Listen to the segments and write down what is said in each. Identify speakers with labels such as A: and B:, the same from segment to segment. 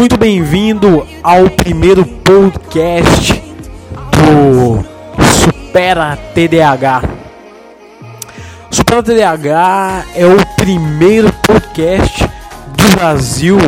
A: Muito bem-vindo ao primeiro podcast do Supera TDAH. Supera TDAH é o primeiro podcast do Brasil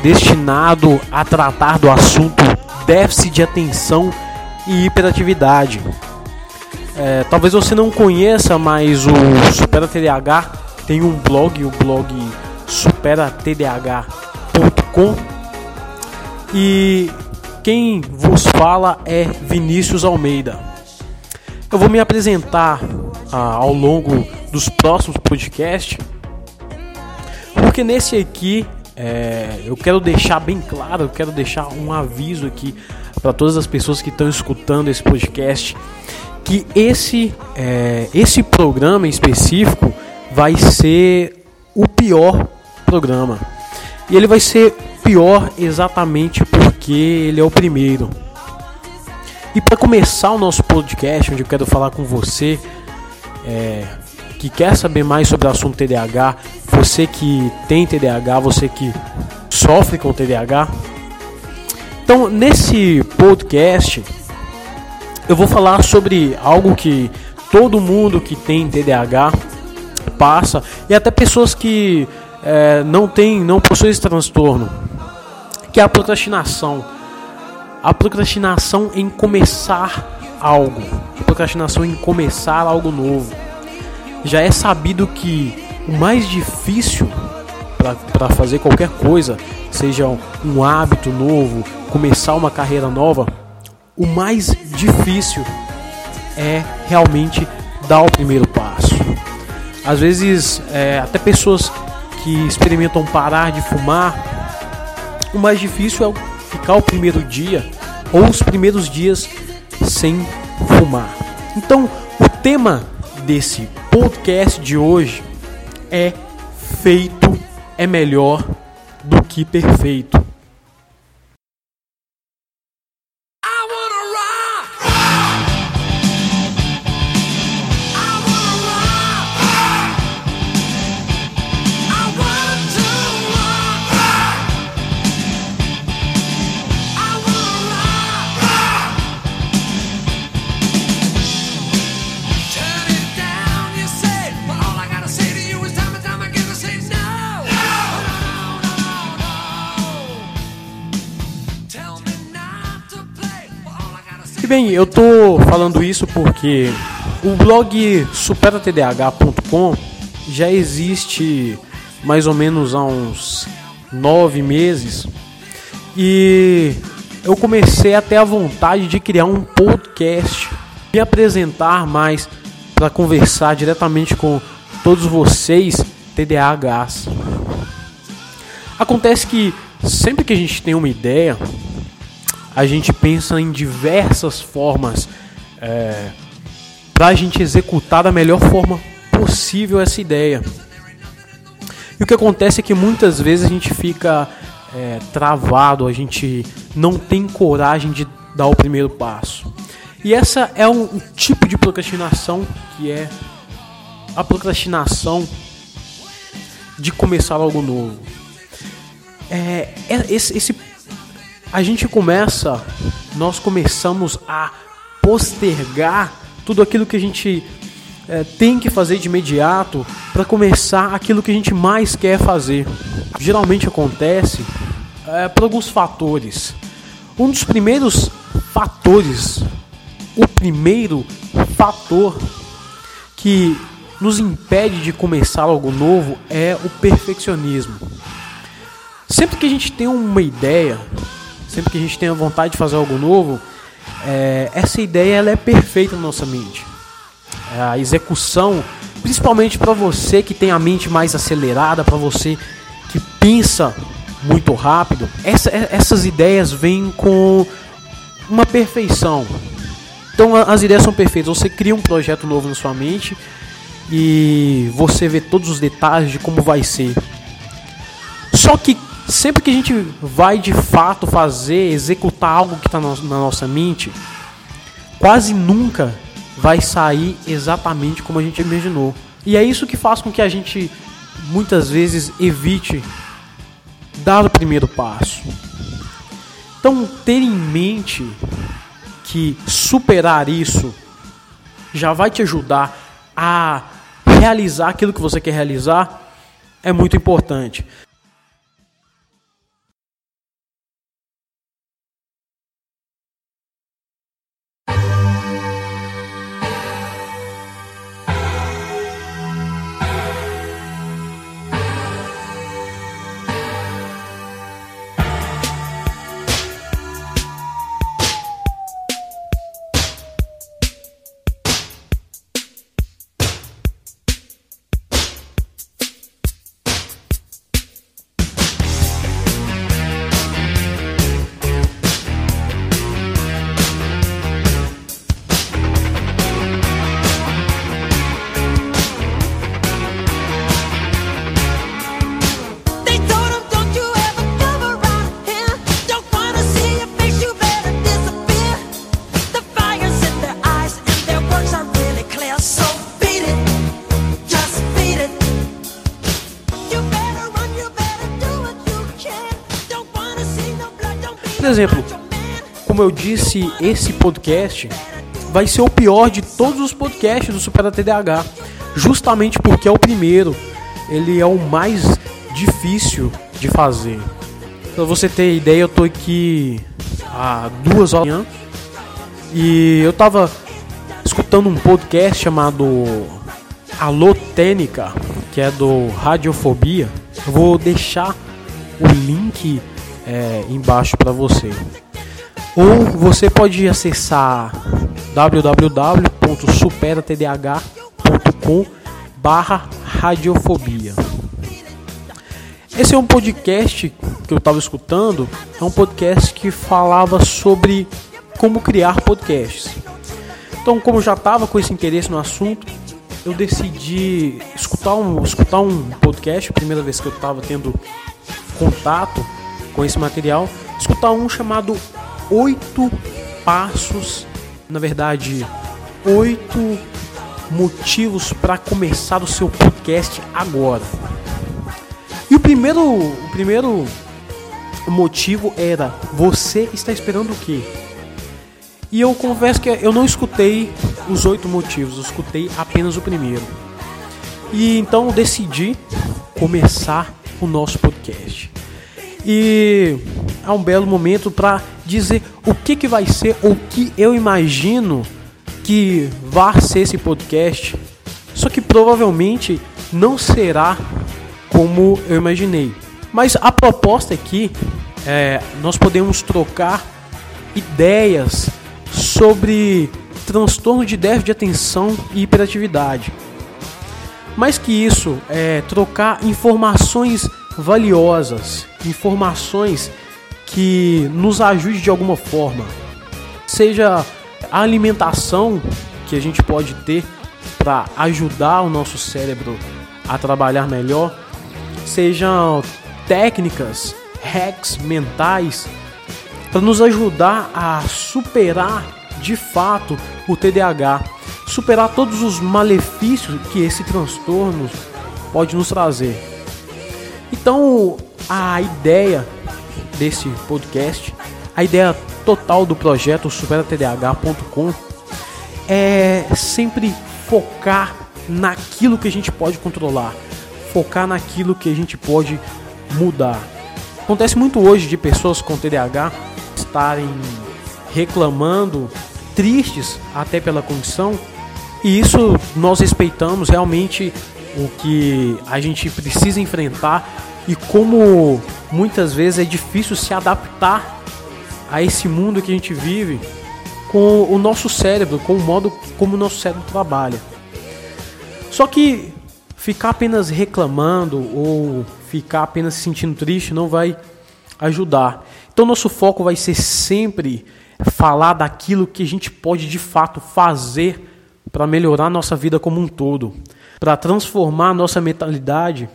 A: destinado a tratar do assunto déficit de atenção e hiperatividade. É, talvez você não conheça, mas o Supera TDAH tem um blog, o blog superatdh.com e quem vos fala é Vinícius Almeida. Eu vou me apresentar ah, ao longo dos próximos podcasts, porque nesse aqui é, eu quero deixar bem claro, eu quero deixar um aviso aqui para todas as pessoas que estão escutando esse podcast que esse é, esse programa em específico vai ser o pior programa e ele vai ser pior exatamente porque ele é o primeiro. E para começar o nosso podcast, onde eu quero falar com você é, que quer saber mais sobre o assunto TDAH, você que tem TDAH, você que sofre com TDAH. Então, nesse podcast, eu vou falar sobre algo que todo mundo que tem TDAH passa e até pessoas que é, não tem, não possui esse transtorno, que é a procrastinação. A procrastinação em começar algo, a procrastinação em começar algo novo. Já é sabido que o mais difícil para fazer qualquer coisa, seja um hábito novo, começar uma carreira nova, o mais difícil é realmente dar o primeiro passo. Às vezes, é, até pessoas que experimentam parar de fumar, o mais difícil é ficar o primeiro dia ou os primeiros dias sem fumar. Então, o tema desse podcast de hoje é feito é melhor do que perfeito. Bem, eu tô falando isso porque o blog superatdh.com já existe mais ou menos há uns nove meses e eu comecei a ter a vontade de criar um podcast e apresentar mais para conversar diretamente com todos vocês TDAHs. Acontece que sempre que a gente tem uma ideia, a gente pensa em diversas formas é, para a gente executar da melhor forma possível essa ideia. E o que acontece é que muitas vezes a gente fica é, travado, a gente não tem coragem de dar o primeiro passo. E essa é um, um tipo de procrastinação que é a procrastinação de começar algo novo. É, é esse, esse a gente começa, nós começamos a postergar tudo aquilo que a gente é, tem que fazer de imediato para começar aquilo que a gente mais quer fazer. Geralmente acontece é, por alguns fatores. Um dos primeiros fatores, o primeiro fator que nos impede de começar algo novo é o perfeccionismo. Sempre que a gente tem uma ideia, sempre que a gente tem a vontade de fazer algo novo, é, essa ideia ela é perfeita na nossa mente. A execução, principalmente para você que tem a mente mais acelerada, para você que pensa muito rápido, essa, é, essas ideias vêm com uma perfeição. Então as ideias são perfeitas. Você cria um projeto novo na sua mente e você vê todos os detalhes de como vai ser. Só que sempre que a gente vai de fato fazer, executar algo que está na nossa mente, quase nunca vai sair exatamente como a gente imaginou. E é isso que faz com que a gente muitas vezes evite dar o primeiro passo. Então, ter em mente que superar isso já vai te ajudar a realizar aquilo que você quer realizar é muito importante. Exemplo, como eu disse, esse podcast vai ser o pior de todos os podcasts do Super TDAH, justamente porque é o primeiro, ele é o mais difícil de fazer. Pra você ter ideia, eu tô aqui há duas horas da manhã e eu tava escutando um podcast chamado Alô Tênica, que é do Radiofobia. Eu vou deixar o link é, embaixo para você. Ou você pode acessar www.superatdh.com barra radiofobia. Esse é um podcast que eu estava escutando, é um podcast que falava sobre como criar podcasts. Então, como eu já estava com esse interesse no assunto, eu decidi escutar um, escutar um podcast, primeira vez que eu estava tendo contato com esse material, escutar um chamado Oito Passos, na verdade, oito motivos para começar o seu podcast agora. E o primeiro, o primeiro motivo era você está esperando o quê? E eu confesso que eu não escutei os oito motivos, eu escutei apenas o primeiro. E então decidi começar o nosso podcast. E é um belo momento para dizer o que, que vai ser, o que eu imagino que vai ser esse podcast. Só que provavelmente não será como eu imaginei. Mas a proposta aqui é nós podemos trocar ideias sobre transtorno de déficit de atenção e hiperatividade. Mais que isso, é trocar informações valiosas, informações que nos ajude de alguma forma. Seja a alimentação que a gente pode ter para ajudar o nosso cérebro a trabalhar melhor, sejam técnicas, hacks mentais para nos ajudar a superar de fato o TDAH, superar todos os malefícios que esse transtorno pode nos trazer. Então, a ideia desse podcast, a ideia total do projeto superatdh.com é sempre focar naquilo que a gente pode controlar, focar naquilo que a gente pode mudar. Acontece muito hoje de pessoas com TDAH estarem reclamando, tristes até pela condição, e isso nós respeitamos realmente o que a gente precisa enfrentar e como muitas vezes é difícil se adaptar a esse mundo que a gente vive com o nosso cérebro, com o modo como o nosso cérebro trabalha. Só que ficar apenas reclamando ou ficar apenas se sentindo triste não vai ajudar. Então nosso foco vai ser sempre falar daquilo que a gente pode de fato fazer para melhorar nossa vida como um todo para transformar a nossa mentalidade,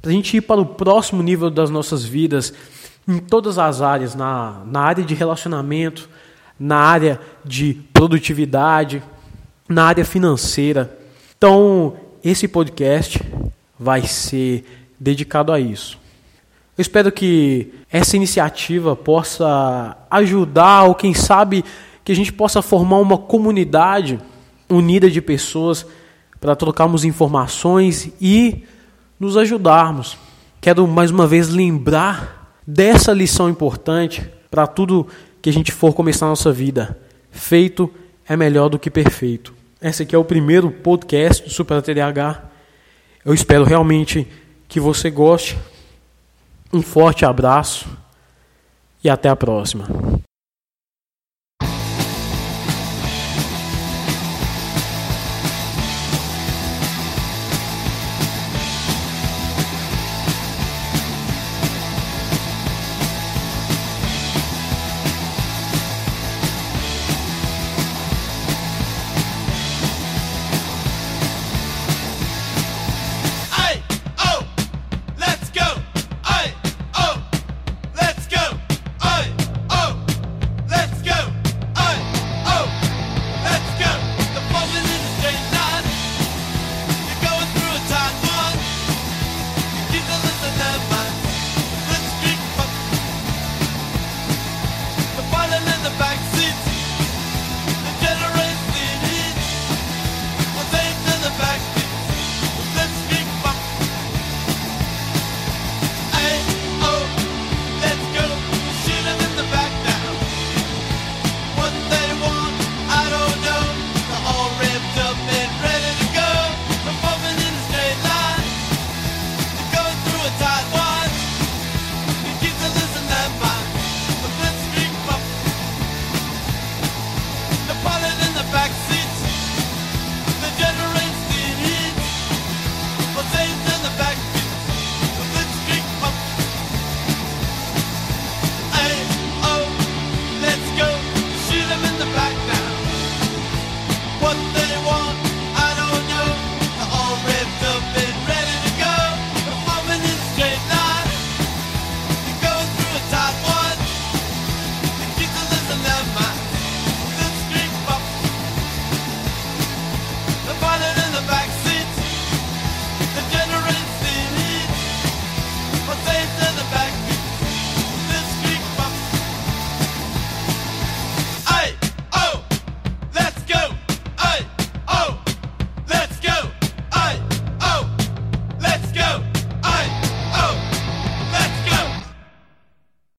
A: para a gente ir para o próximo nível das nossas vidas, em todas as áreas, na, na área de relacionamento, na área de produtividade, na área financeira. Então, esse podcast vai ser dedicado a isso. Eu espero que essa iniciativa possa ajudar, ou quem sabe que a gente possa formar uma comunidade unida de pessoas para trocarmos informações e nos ajudarmos. Quero mais uma vez lembrar dessa lição importante para tudo que a gente for começar a nossa vida. Feito é melhor do que perfeito. Esse aqui é o primeiro podcast do Super TDAH. Eu espero realmente que você goste. Um forte abraço e até a próxima.